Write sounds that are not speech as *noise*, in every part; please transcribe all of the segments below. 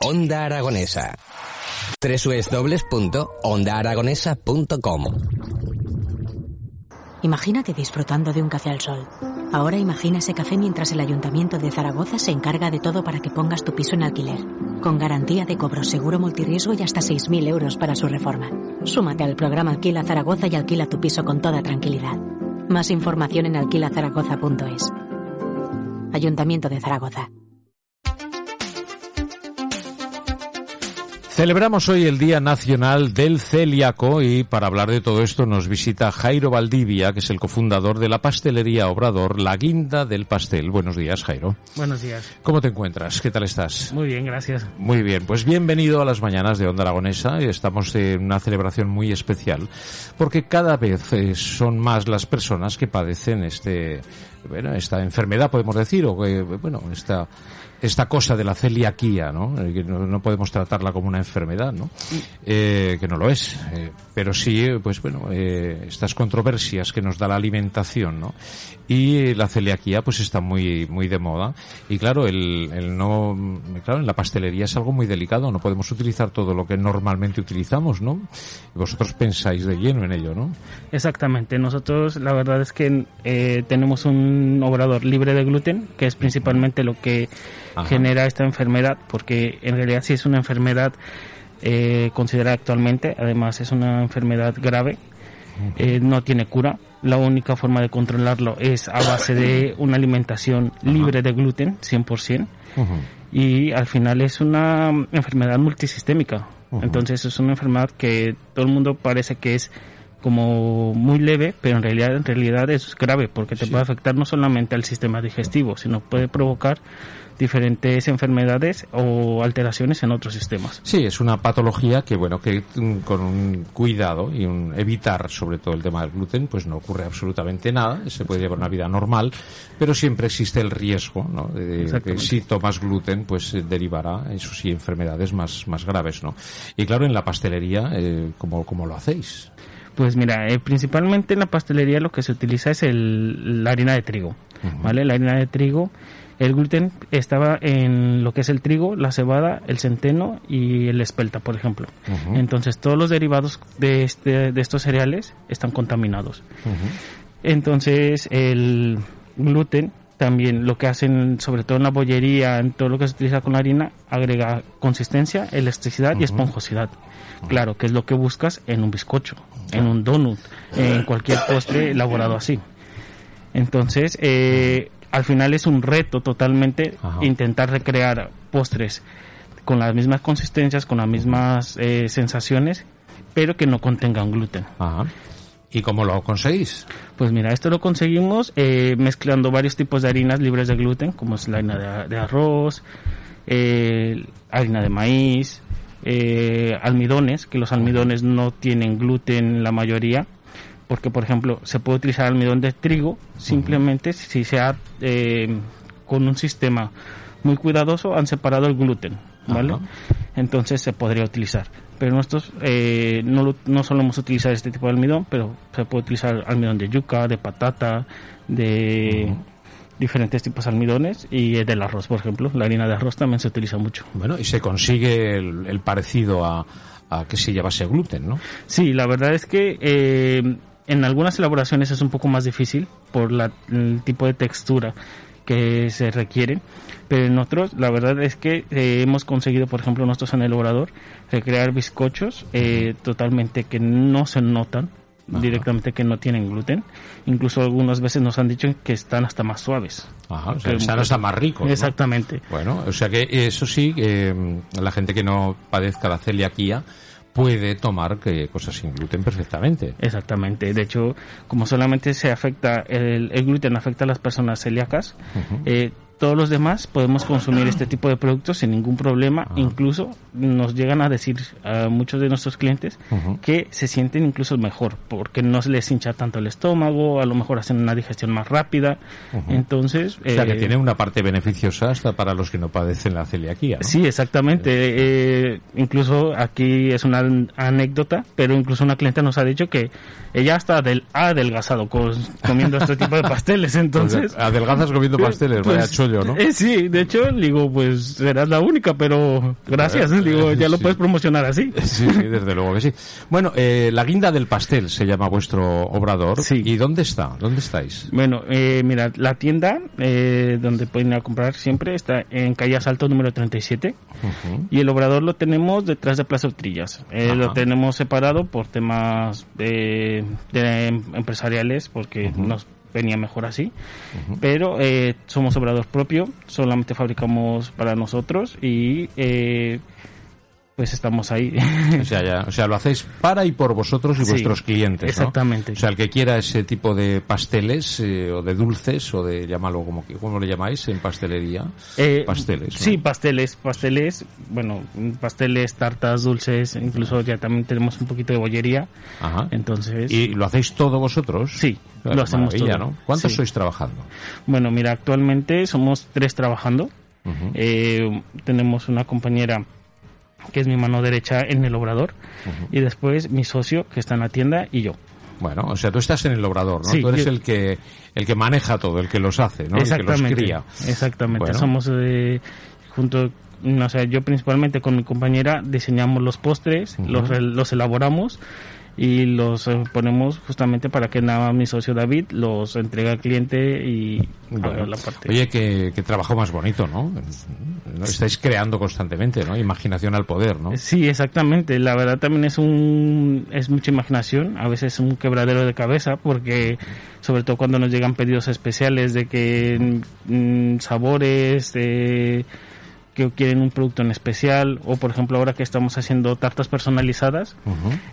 Onda Aragonesa. www.ondaaragonesa.com Imagínate disfrutando de un café al sol. Ahora imagina ese café mientras el Ayuntamiento de Zaragoza se encarga de todo para que pongas tu piso en alquiler. Con garantía de cobro, seguro multirriesgo y hasta 6.000 euros para su reforma. Súmate al programa Alquila Zaragoza y alquila tu piso con toda tranquilidad. Más información en alquilazaragoza.es. Ayuntamiento de Zaragoza. Celebramos hoy el Día Nacional del Celíaco y para hablar de todo esto nos visita Jairo Valdivia, que es el cofundador de la pastelería Obrador, La Guinda del Pastel. Buenos días, Jairo. Buenos días. ¿Cómo te encuentras? ¿Qué tal estás? Muy bien, gracias. Muy bien, pues bienvenido a las mañanas de Onda Aragonesa. Estamos en una celebración muy especial porque cada vez eh, son más las personas que padecen este, bueno, esta enfermedad, podemos decir, o que, bueno, esta esta cosa de la celiaquía, ¿no? Eh, que no, no podemos tratarla como una enfermedad, ¿no? Eh, que no lo es. Eh, pero sí, pues bueno, eh, estas controversias que nos da la alimentación, ¿no? Y la celiaquía, pues está muy, muy de moda. Y claro, el, el no, claro, en la pastelería es algo muy delicado. No podemos utilizar todo lo que normalmente utilizamos, ¿no? Y vosotros pensáis de lleno en ello, ¿no? Exactamente. Nosotros, la verdad es que eh, tenemos un obrador libre de gluten, que es principalmente lo que Ajá. genera esta enfermedad, porque en realidad sí es una enfermedad eh, considerada actualmente, además es una enfermedad grave, eh, no tiene cura. La única forma de controlarlo es a base de una alimentación libre de gluten, 100%, Ujú. y al final es una enfermedad multisistémica. Entonces es una enfermedad que todo el mundo parece que es como muy leve, pero en realidad en realidad es grave porque te Sí. puede afectar no solamente al sistema digestivo, sino puede provocar diferentes enfermedades o alteraciones en otros sistemas. Sí, es una patología que, bueno, que mm, con un cuidado y un evitar, sobre todo el tema del gluten, pues no ocurre absolutamente nada. Se puede llevar una vida normal, pero siempre existe el riesgo, ¿no? De, que si tomas gluten, pues eh, derivará, eso sí, enfermedades más, más graves, ¿no? Y claro, en la pastelería, eh, ¿cómo, cómo lo hacéis? Pues mira, eh, principalmente en la pastelería lo que se utiliza es el, la harina de trigo, ¿vale? La harina de trigo, el gluten estaba en lo que es el trigo, la cebada, el centeno y el espelta, por ejemplo. Entonces todos los derivados de, este, de estos cereales están contaminados. Entonces el gluten también lo que hacen, sobre todo en la bollería, en todo lo que se utiliza con la harina, agrega consistencia, elasticidad y esponjosidad. Claro, que es lo que buscas en un bizcocho, en un donut, en cualquier postre elaborado así. Entonces, eh, al final es un reto totalmente intentar recrear postres con las mismas consistencias, con las mismas eh, sensaciones, pero que no contengan gluten. ¿Y cómo lo conseguís? Pues mira, esto lo conseguimos eh, mezclando varios tipos de harinas libres de gluten, como es la harina de, de arroz, eh, harina de maíz, eh, almidones, que los almidones no tienen gluten la mayoría, porque por ejemplo se puede utilizar almidón de trigo simplemente si se ha eh, con un sistema muy cuidadoso han separado el gluten, ¿vale? Entonces se podría utilizar. Pero nosotros eh, no, lo- no solemos utilizar este tipo de almidón, pero se puede utilizar almidón de yuca, de patata, de diferentes tipos de almidones y del arroz, por ejemplo. La harina de arroz también se utiliza mucho. Bueno, y se consigue el, el parecido a, a que si llevase gluten, ¿no? Sí, la verdad es que eh, en algunas elaboraciones es un poco más difícil por la- el tipo de textura que se requiere, pero en otros la verdad es que eh, hemos conseguido, por ejemplo, nosotros en el obrador, recrear bizcochos eh, totalmente que no se notan Ajá. directamente que no tienen gluten. Incluso algunas veces nos han dicho que están hasta más suaves. Ajá, o sea, están hasta más ricos. ¿no? Exactamente. Bueno, o sea que eso sí, mm, la gente que no padezca la celiaquía puede tomar que, cosas sin gluten perfectamente. Exactamente. De hecho, como solamente se afecta, el, el gluten afecta a las personas celíacas, eh, todos los demás podemos consumir este tipo de productos sin ningún problema. Incluso nos llegan a decir a muchos de nuestros clientes que se sienten incluso mejor porque no se les hincha tanto el estómago, a lo mejor hacen una digestión más rápida. Entonces, o sea, que eh, tiene una parte beneficiosa hasta para los que no padecen la celiaquía. ¿no? Sí, exactamente. Eh, incluso aquí es una anécdota, pero incluso una clienta nos ha dicho que ella hasta del, ha adelgazado con- comiendo este tipo de *laughs* pasteles. Entonces, Pues, adelgazas comiendo pasteles, vaya eh, sí, de hecho, digo, pues serás la única, pero gracias. Eh, digo, ya lo sí. puedes promocionar así. Sí, sí, desde luego que sí. Bueno, eh, la guinda del pastel se llama vuestro obrador. Sí. ¿Y dónde está? ¿Dónde estáis? Bueno, eh, mira, la tienda donde pueden ir a comprar siempre está en calle Asalto número 37 Ujú. y el obrador lo tenemos detrás de Plaza Trillas. Lo tenemos separado por temas de, de em- empresariales porque nos venía mejor así. Pero eh, somos obrador propio, solamente fabricamos para nosotros y eh, pues estamos ahí. O sea, ya- o sea, lo hacéis para y por vosotros y Sí, vuestros clientes, ¿no? exactamente. O sea, el que quiera ese tipo de pasteles eh, o de dulces o de llámalo como que ¿cómo le llamáis en pastelería? Eh, pasteles. ¿no? Sí, pasteles, pasteles, bueno, pasteles, tartas, dulces, incluso ya también tenemos un poquito de bollería. Ajá. Entonces, ¿Y lo hacéis todo vosotros? Sí, Claro, lo hacemos todo. ¿no? ¿Cuántos Sí. sois trabajando? bueno, mira, actualmente somos tres trabajando. Eh, tenemos una compañera que es mi mano derecha en el obrador y después mi socio que está en la tienda y yo. Bueno, o sea, tú estás en el obrador, ¿no? Sí, tú eres yo- el que el que maneja todo, el que los hace, ¿no? El que los exactamente. cría. Exactamente. Bueno. Somos eh, junto, no sé, yo principalmente con mi compañera diseñamos los postres, Ujú. los, re- los elaboramos y los eh, ponemos justamente para que nada mi socio David los entregue al cliente y Bueno. la parte. Oye, qué, qué trabajo más bonito, ¿no? ¿No? Estáis creando constantemente, ¿no? Imaginación al poder, ¿no? Sí, exactamente. La verdad también es un es mucha imaginación, a veces un quebradero de cabeza porque sobre todo cuando nos llegan pedidos especiales de que mm, sabores eh, que quieren un producto en especial o por ejemplo ahora que estamos haciendo tartas personalizadas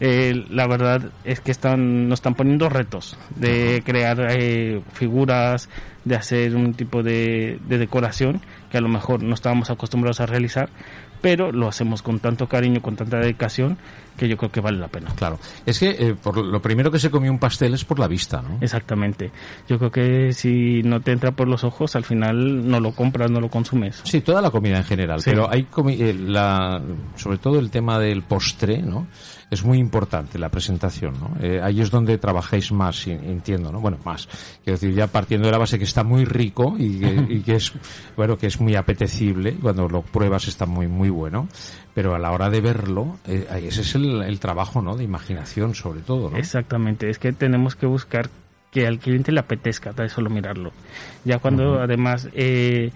eh, la verdad es que están nos están poniendo retos de crear eh, figuras de hacer un tipo de, de decoración que a lo mejor no estábamos acostumbrados a realizar pero lo hacemos con tanto cariño con tanta dedicación que yo creo que vale la pena Claro. Es que eh, por lo primero que se comió un pastel es por la vista, ¿no? exactamente yo creo que si no te entra por los ojos al final no lo compras no lo consumes Sí, toda la comida en general, Sí. pero hay comi- eh, la, sobre todo el tema del postre, ¿no? Es muy importante la presentación, ¿no? Eh, ahí es donde trabajáis más, entiendo, ¿no? Bueno, más. Quiero decir, ya partiendo de la base que está muy rico y que, y que es, *laughs* bueno, que es muy apetecible, cuando lo pruebas está muy, muy bueno, pero a la hora de verlo, eh, ese es el, el trabajo, ¿no? De imaginación, sobre todo, ¿no? Exactamente, es que tenemos que buscar que al cliente le apetezca de solo mirarlo. Ya cuando además eh,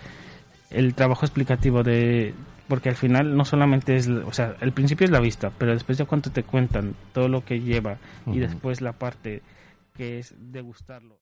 el trabajo explicativo de porque al final no solamente es, o sea, el principio es la vista, pero después ya cuando te cuentan todo lo que lleva y después la parte que es degustarlo.